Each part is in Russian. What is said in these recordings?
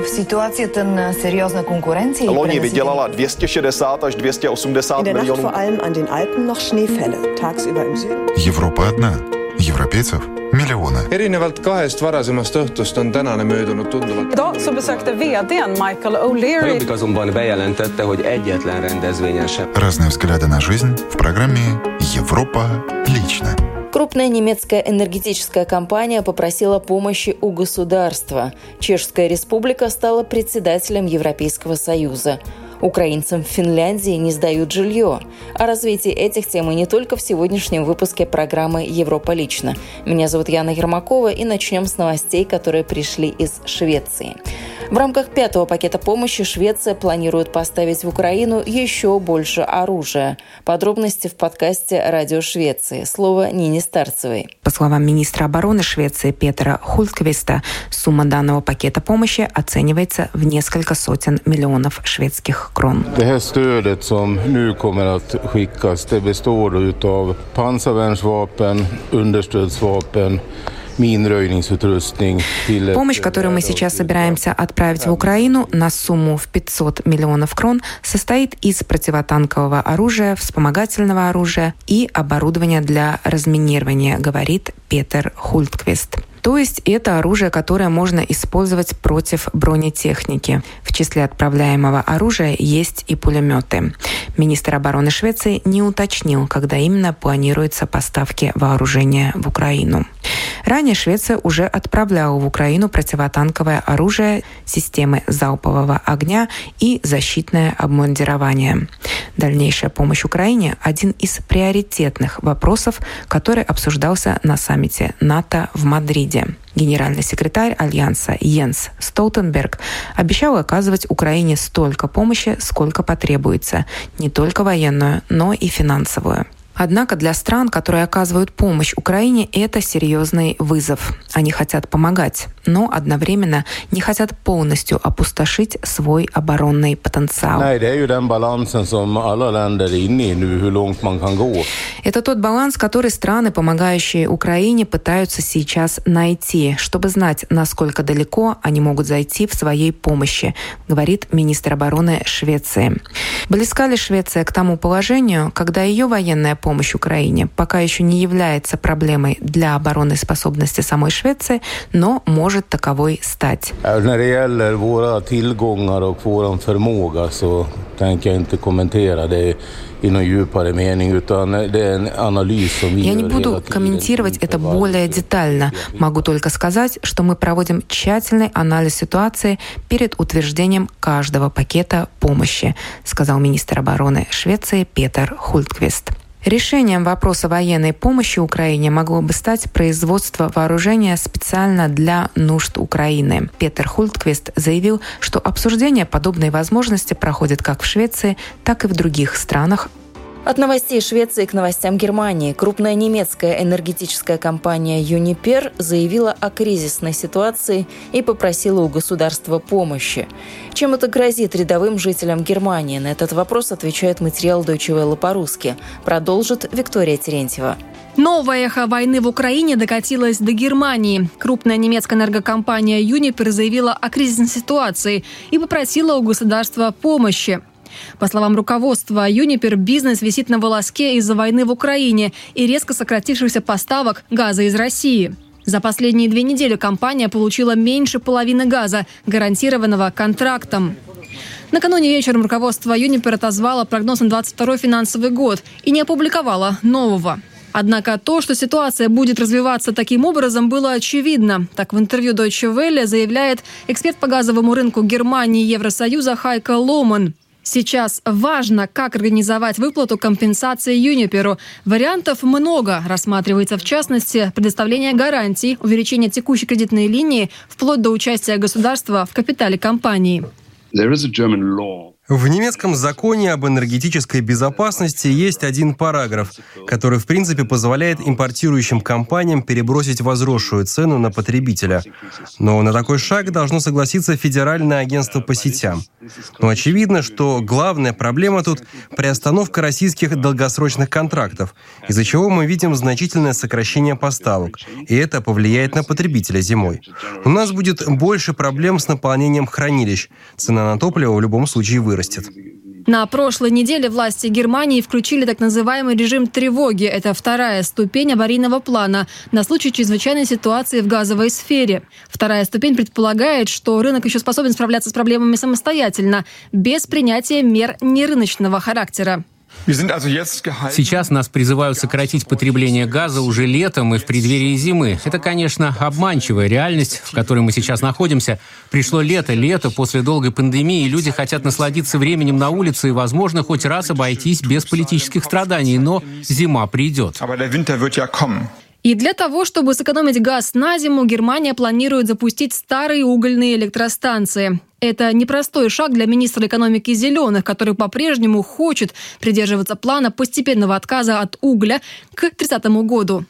В ситуации ten серьезной конкуренции Loni vydělala 260 až 280 In der Nacht milionů. vor allem an den Alpen noch Schneefälle. Tagsüber im Süden. Европа одна. Европейцев миллионы. erinevalt kahest varasemast õhtust on tänane möödunud tunduvalt Idag så besökte vdn Michael O'Leary Jobbik azonban bejelentette, hogy egyetlen rendezvényen sem Разные взгляды на жизнь в программе «Европа лично». Крупная немецкая энергетическая компания попросила помощи у государства. Чешская республика стала председателем Европейского Союза. Украинцам в Финляндии не сдают жилье. О развитии этих тем и не только в сегодняшнем выпуске программы «Европа лично». Меня зовут Яна Ермакова и начнем с новостей, которые пришли из Швеции. В рамках пятого пакета помощи Швеция планирует поставить в Украину еще больше оружия. Подробности в подкасте «Радио Швеции». Слово Нине Старцевой. По словам министра обороны Швеции Петра Хултквиста, сумма данного пакета помощи оценивается в несколько сотен миллионов шведских крон. Stödet som nu kommer att skickas det består av pansarvärnsvapen, understödsvapen, Помощь, которую мы сейчас собираемся отправить в Украину на сумму в 500 миллионов крон, состоит из противотанкового оружия, вспомогательного оружия и оборудования для разминирования, говорит Петер Хультквист. То есть это оружие, которое можно использовать против бронетехники. В числе отправляемого оружия есть и пулеметы. Министр обороны Швеции не уточнил, когда именно планируются поставки вооружения в Украину. Ранее Швеция уже отправляла в Украину противотанковое оружие, системы залпового огня и защитное обмундирование. Дальнейшая помощь Украине – один из приоритетных вопросов, который обсуждался на саммите НАТО в Мадриде. Генеральный секретарь Альянса Йенс Столтенберг обещал оказывать Украине столько помощи, сколько потребуется, не только военную, но и финансовую. Однако для стран, которые оказывают помощь Украине, это серьезный вызов. Они хотят помогать, но одновременно не хотят полностью опустошить свой оборонный потенциал. Это тот баланс, который страны, помогающие Украине, пытаются сейчас найти, чтобы знать, насколько далеко они могут зайти в своей помощи, говорит министр обороны Швеции. Близка ли Швеция к тому положению, когда ее военная помощь Украине пока еще не является проблемой для оборонной способности самой Швеции, но может таковой стать? Я не буду комментировать это более детально. Могу только сказать, что мы проводим тщательный анализ ситуации перед утверждением каждого пакета помощи, сказал министр обороны Швеции Петер Хультквист. Решением вопроса военной помощи Украине могло бы стать производство вооружения специально для нужд Украины. Петер Хультквист заявил, что обсуждение подобной возможности проходит как в Швеции, так и в других странах От новостей Швеции к новостям Германии. Крупная немецкая энергетическая компания Uniper заявила о кризисной ситуации и попросила у государства помощи. Чем это грозит рядовым жителям Германии? На этот вопрос отвечает материал Deutsche Welle по-русски. Продолжит Виктория Терентьева. Новое эхо войны в Украине докатилось до Германии. Крупная немецкая энергокомпания Uniper заявила о кризисной ситуации и попросила у государства помощи. По словам руководства Юнипер, бизнес висит на волоске из-за войны в Украине и резко сократившихся поставок газа из России. За последние две недели компания получила меньше половины газа, гарантированного контрактом. Накануне вечером руководство Юнипер отозвало прогноз на 22 финансовый год и не опубликовало нового. Однако то, что ситуация будет развиваться таким образом, было очевидно. Так в интервью Deutsche Welle заявляет эксперт по газовому рынку Германии и Евросоюза Хайка Ломан. Сейчас важно, как организовать выплату компенсации Юниперу. Вариантов много. Рассматривается, в частности, предоставление гарантий, увеличение текущей кредитной линии, вплоть до участия государства в капитале компании. В немецком законе об энергетической безопасности есть один параграф, который в принципе позволяет импортирующим компаниям перебросить возросшую цену на потребителя. Но на такой шаг должно согласиться Федеральное агентство по сетям. Но очевидно, что главная проблема тут – приостановка российских долгосрочных контрактов, из-за чего мы видим значительное сокращение поставок, и это повлияет на потребителя зимой. У нас будет больше проблем с наполнением хранилищ. Цена на топливо в любом случае вырастет вырастет. На прошлой неделе власти Германии включили так называемый режим тревоги. Это вторая ступень аварийного плана на случай чрезвычайной ситуации в газовой сфере. Вторая ступень предполагает, что рынок еще способен справляться с проблемами самостоятельно, без принятия мер нерыночного характера. Сейчас нас призывают сократить потребление газа уже летом и в преддверии зимы. Это, конечно, обманчивая реальность, в которой мы сейчас находимся. Пришло лето, лето после долгой пандемии, и люди хотят насладиться временем на улице и, возможно, хоть раз обойтись без политических страданий, но зима придет. И для того, чтобы сэкономить газ на зиму, Германия планирует запустить старые угольные электростанции. Это непростой шаг для министра экономики «Зеленых», который по-прежнему хочет придерживаться плана постепенного отказа от угля к 30 году.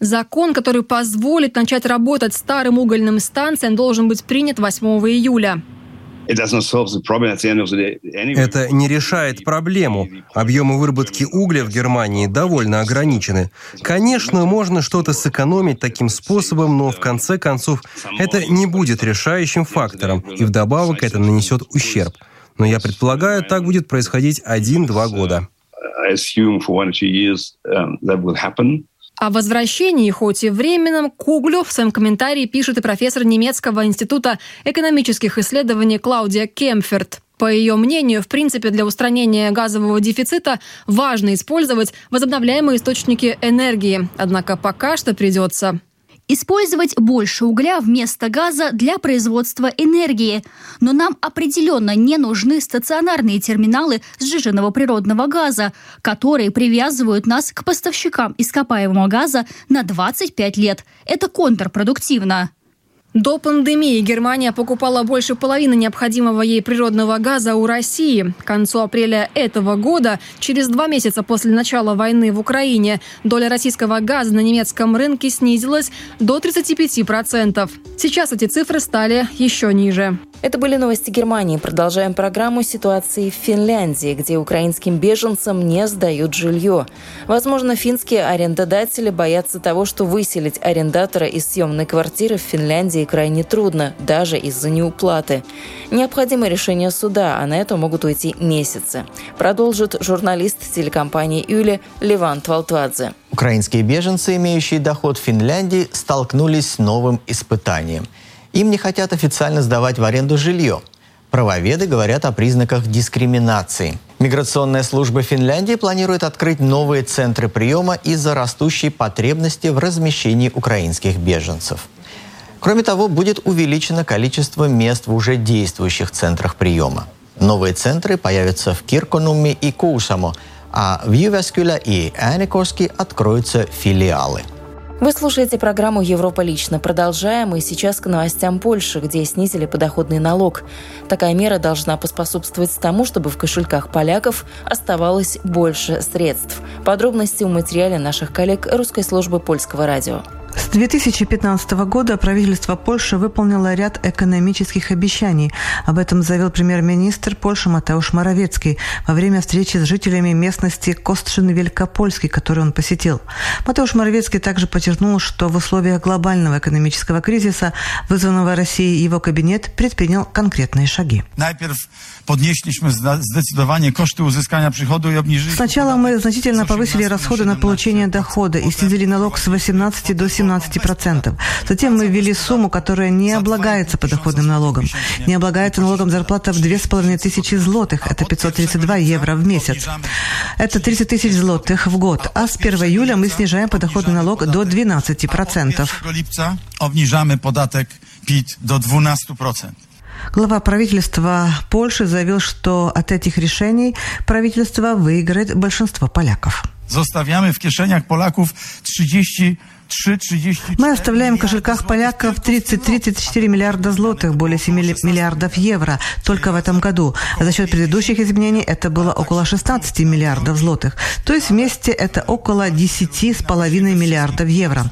Закон, который позволит начать работать старым угольным станциям, должен быть принят 8 июля. Это не решает проблему. Объемы выработки угля в Германии довольно ограничены. Конечно, можно что-то сэкономить таким способом, но в конце концов это не будет решающим фактором, и вдобавок это нанесет ущерб. Но я предполагаю, так будет происходить один-два года. О возвращении, хоть и временном, к углю в своем комментарии пишет и профессор немецкого института экономических исследований Клаудия Кемферт. По ее мнению, в принципе, для устранения газового дефицита важно использовать возобновляемые источники энергии. Однако пока что придется Использовать больше угля вместо газа для производства энергии. Но нам определенно не нужны стационарные терминалы сжиженного природного газа, которые привязывают нас к поставщикам ископаемого газа на 25 лет. Это контрпродуктивно. До пандемии Германия покупала больше половины необходимого ей природного газа у России. К концу апреля этого года, через два месяца после начала войны в Украине, доля российского газа на немецком рынке снизилась до 35%. Сейчас эти цифры стали еще ниже. Это были новости Германии. Продолжаем программу ситуации в Финляндии, где украинским беженцам не сдают жилье. Возможно, финские арендодатели боятся того, что выселить арендатора из съемной квартиры в Финляндии крайне трудно, даже из-за неуплаты. Необходимо решение суда, а на это могут уйти месяцы. Продолжит журналист телекомпании «Юли» Леван Твалтвадзе. Украинские беженцы, имеющие доход в Финляндии, столкнулись с новым испытанием – им не хотят официально сдавать в аренду жилье. Правоведы говорят о признаках дискриминации. Миграционная служба Финляндии планирует открыть новые центры приема из-за растущей потребности в размещении украинских беженцев. Кроме того, будет увеличено количество мест в уже действующих центрах приема. Новые центры появятся в Кирконуме и Кусамо, а в Ювескюля и Аникорске откроются филиалы – вы слушаете программу «Европа лично». Продолжаем и сейчас к новостям Польши, где снизили подоходный налог. Такая мера должна поспособствовать тому, чтобы в кошельках поляков оставалось больше средств. Подробности в материале наших коллег русской службы польского радио. С 2015 года правительство Польши выполнило ряд экономических обещаний. Об этом заявил премьер-министр Польши Матeusz Моровецкий во время встречи с жителями местности Костшин-Великопольский, которую он посетил. Матeusz Моровецкий также подчеркнул, что в условиях глобального экономического кризиса, вызванного Россией, его кабинет предпринял конкретные шаги. Сначала мы значительно повысили расходы на получение дохода и снизили налог с 18 до 17 17%. Затем мы ввели сумму, которая не облагается подоходным налогом. Не облагается налогом зарплата в 2500 злотых. Это 532 евро в месяц. Это 30 тысяч злотых в год. А с 1 июля мы снижаем подоходный налог до 12%. Obniżamy podatek PIT do 12%. Глава правительства Польши заявил, что от этих решений правительство выиграет большинство поляков. Zostawiamy w kieszeniach Polaków 30 Мы оставляем в кошельках поляков 30-34 миллиарда злотых, более 7 миллиардов евро только в этом году. А за счет предыдущих изменений это было около 16 миллиардов злотых. То есть вместе это около 10,5 миллиардов евро.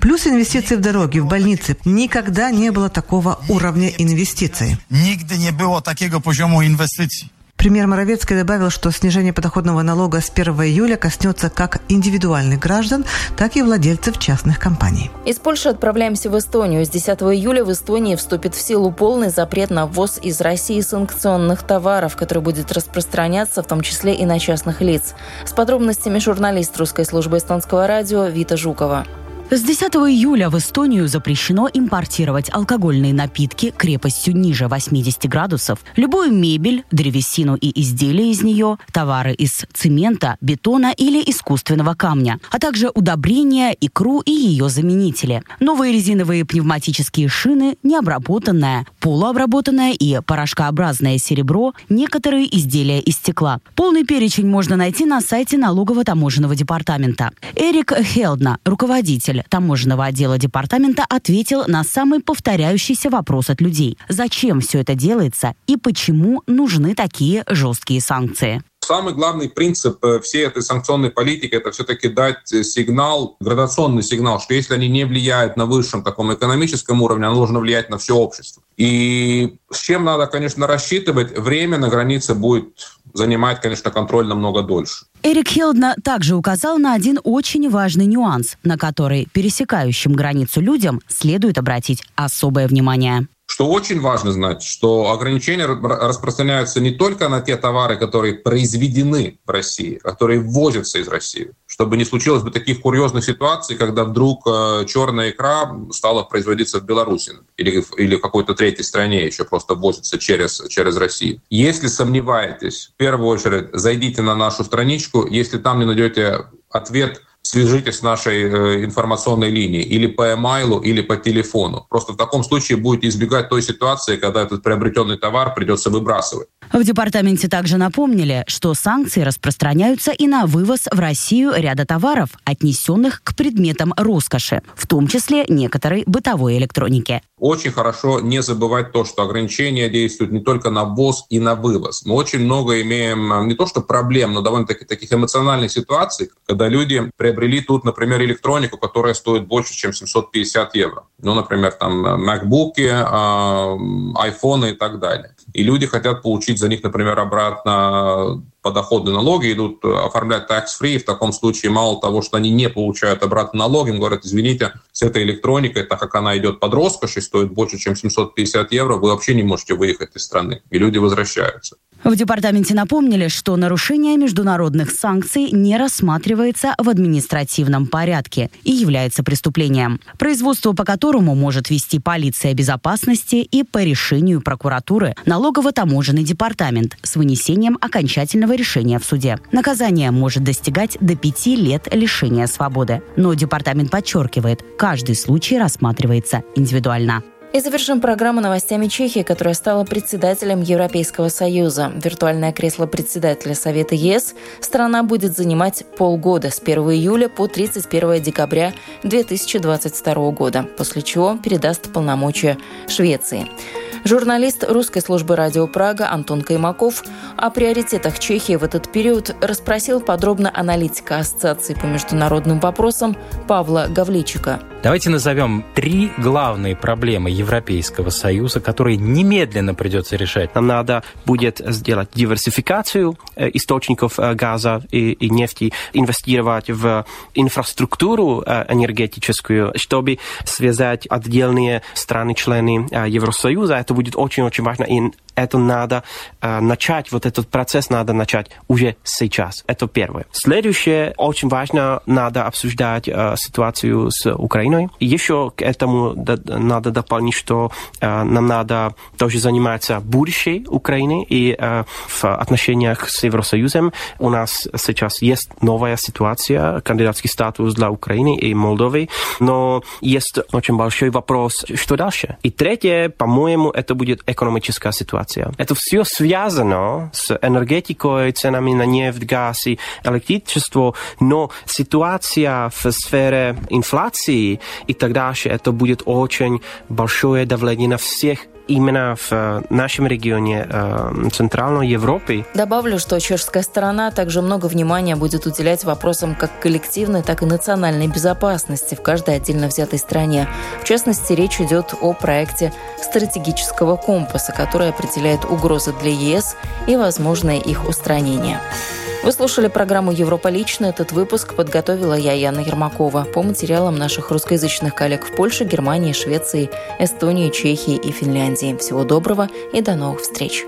Плюс инвестиции в дороги, в больницы. Никогда не было такого уровня инвестиций. Нигде не было такого позиому инвестиций. Премьер Моровецкий добавил, что снижение подоходного налога с 1 июля коснется как индивидуальных граждан, так и владельцев частных компаний. Из Польши отправляемся в Эстонию. С 10 июля в Эстонии вступит в силу полный запрет на ввоз из России санкционных товаров, который будет распространяться в том числе и на частных лиц. С подробностями журналист русской службы эстонского радио Вита Жукова. С 10 июля в Эстонию запрещено импортировать алкогольные напитки крепостью ниже 80 градусов, любую мебель, древесину и изделия из нее, товары из цемента, бетона или искусственного камня, а также удобрения, икру и ее заменители. Новые резиновые пневматические шины, необработанное, полуобработанное и порошкообразное серебро, некоторые изделия из стекла. Полный перечень можно найти на сайте налогово-таможенного департамента. Эрик Хелдна, руководитель руководитель таможенного отдела департамента ответил на самый повторяющийся вопрос от людей. Зачем все это делается и почему нужны такие жесткие санкции? Самый главный принцип э, всей этой санкционной политики — это все-таки дать сигнал, градационный сигнал, что если они не влияют на высшем таком экономическом уровне, оно должно влиять на все общество. И с чем надо, конечно, рассчитывать, время на границе будет занимать, конечно, контроль намного дольше. Эрик Хелдна также указал на один очень важный нюанс, на который пересекающим границу людям следует обратить особое внимание. Что очень важно знать, что ограничения распространяются не только на те товары, которые произведены в России, а которые ввозятся из России. Чтобы не случилось бы таких курьезных ситуаций, когда вдруг э, черная икра стала производиться в Беларуси или, или в какой-то третьей стране еще просто ввозится через, через Россию. Если сомневаетесь, в первую очередь зайдите на нашу страничку. Если там не найдете ответ свяжитесь с нашей э, информационной линией или по емейлу, или по телефону. Просто в таком случае будете избегать той ситуации, когда этот приобретенный товар придется выбрасывать. В департаменте также напомнили, что санкции распространяются и на вывоз в Россию ряда товаров, отнесенных к предметам роскоши, в том числе некоторой бытовой электроники. Очень хорошо не забывать то, что ограничения действуют не только на ввоз и на вывоз. Мы очень много имеем э, не то что проблем, но довольно-таки таких эмоциональных ситуаций, когда люди приобрели тут, например, электронику, которая стоит больше, чем 750 евро. Ну, например, там э, MacBook, iPhone э, и так далее. И люди хотят получить за них, например, обратно подоходные налоги, идут оформлять tax-free. В таком случае мало того, что они не получают обратно налоги, им говорят, извините, с этой электроникой, так как она идет под роскошь и стоит больше, чем 750 евро, вы вообще не можете выехать из страны. И люди возвращаются. В департаменте напомнили, что нарушение международных санкций не рассматривается в административном порядке и является преступлением, производство по которому может вести полиция безопасности и по решению прокуратуры налогово-таможенный департамент с вынесением окончательного решения в суде. Наказание может достигать до пяти лет лишения свободы. Но департамент подчеркивает, каждый случай рассматривается индивидуально. И завершим программу новостями Чехии, которая стала председателем Европейского Союза. Виртуальное кресло председателя Совета ЕС страна будет занимать полгода с 1 июля по 31 декабря 2022 года, после чего передаст полномочия Швеции. Журналист русской службы радио Прага Антон Каймаков о приоритетах Чехии в этот период расспросил подробно аналитика Ассоциации по международным вопросам Павла Гавличика. Давайте назовем три главные проблемы Европейского Союза, которые немедленно придется решать. Нам надо будет сделать диверсификацию э, источников э, газа и, и нефти, инвестировать в инфраструктуру э, энергетическую, чтобы связать отдельные страны-члены Евросоюза это будет очень-очень важно. И это надо э, начать, вот этот процесс надо начать уже сейчас. Это первое. Следующее, очень важно, надо обсуждать э, ситуацию с Украиной. И еще к этому надо дополнить, что э, нам надо тоже заниматься будущей Украины. И э, в отношениях с Евросоюзом у нас сейчас есть новая ситуация, кандидатский статус для Украины и Молдовы. Но есть очень большой вопрос, что дальше. И третье, по-моему, это будет экономическая ситуация ситуация. Это все связано с энергетикой, ценами на нефть, газ и электричество, но ситуация в сфере инфляции и так дальше, это будет очень большое давление на всех именно в э, нашем регионе э, Центральной Европы. Добавлю, что чешская сторона также много внимания будет уделять вопросам как коллективной, так и национальной безопасности в каждой отдельно взятой стране. В частности, речь идет о проекте стратегического компаса, который определяет угрозы для ЕС и возможное их устранение. Вы слушали программу «Европа лично». Этот выпуск подготовила я, Яна Ермакова, по материалам наших русскоязычных коллег в Польше, Германии, Швеции, Эстонии, Чехии и Финляндии. Всего доброго и до новых встреч!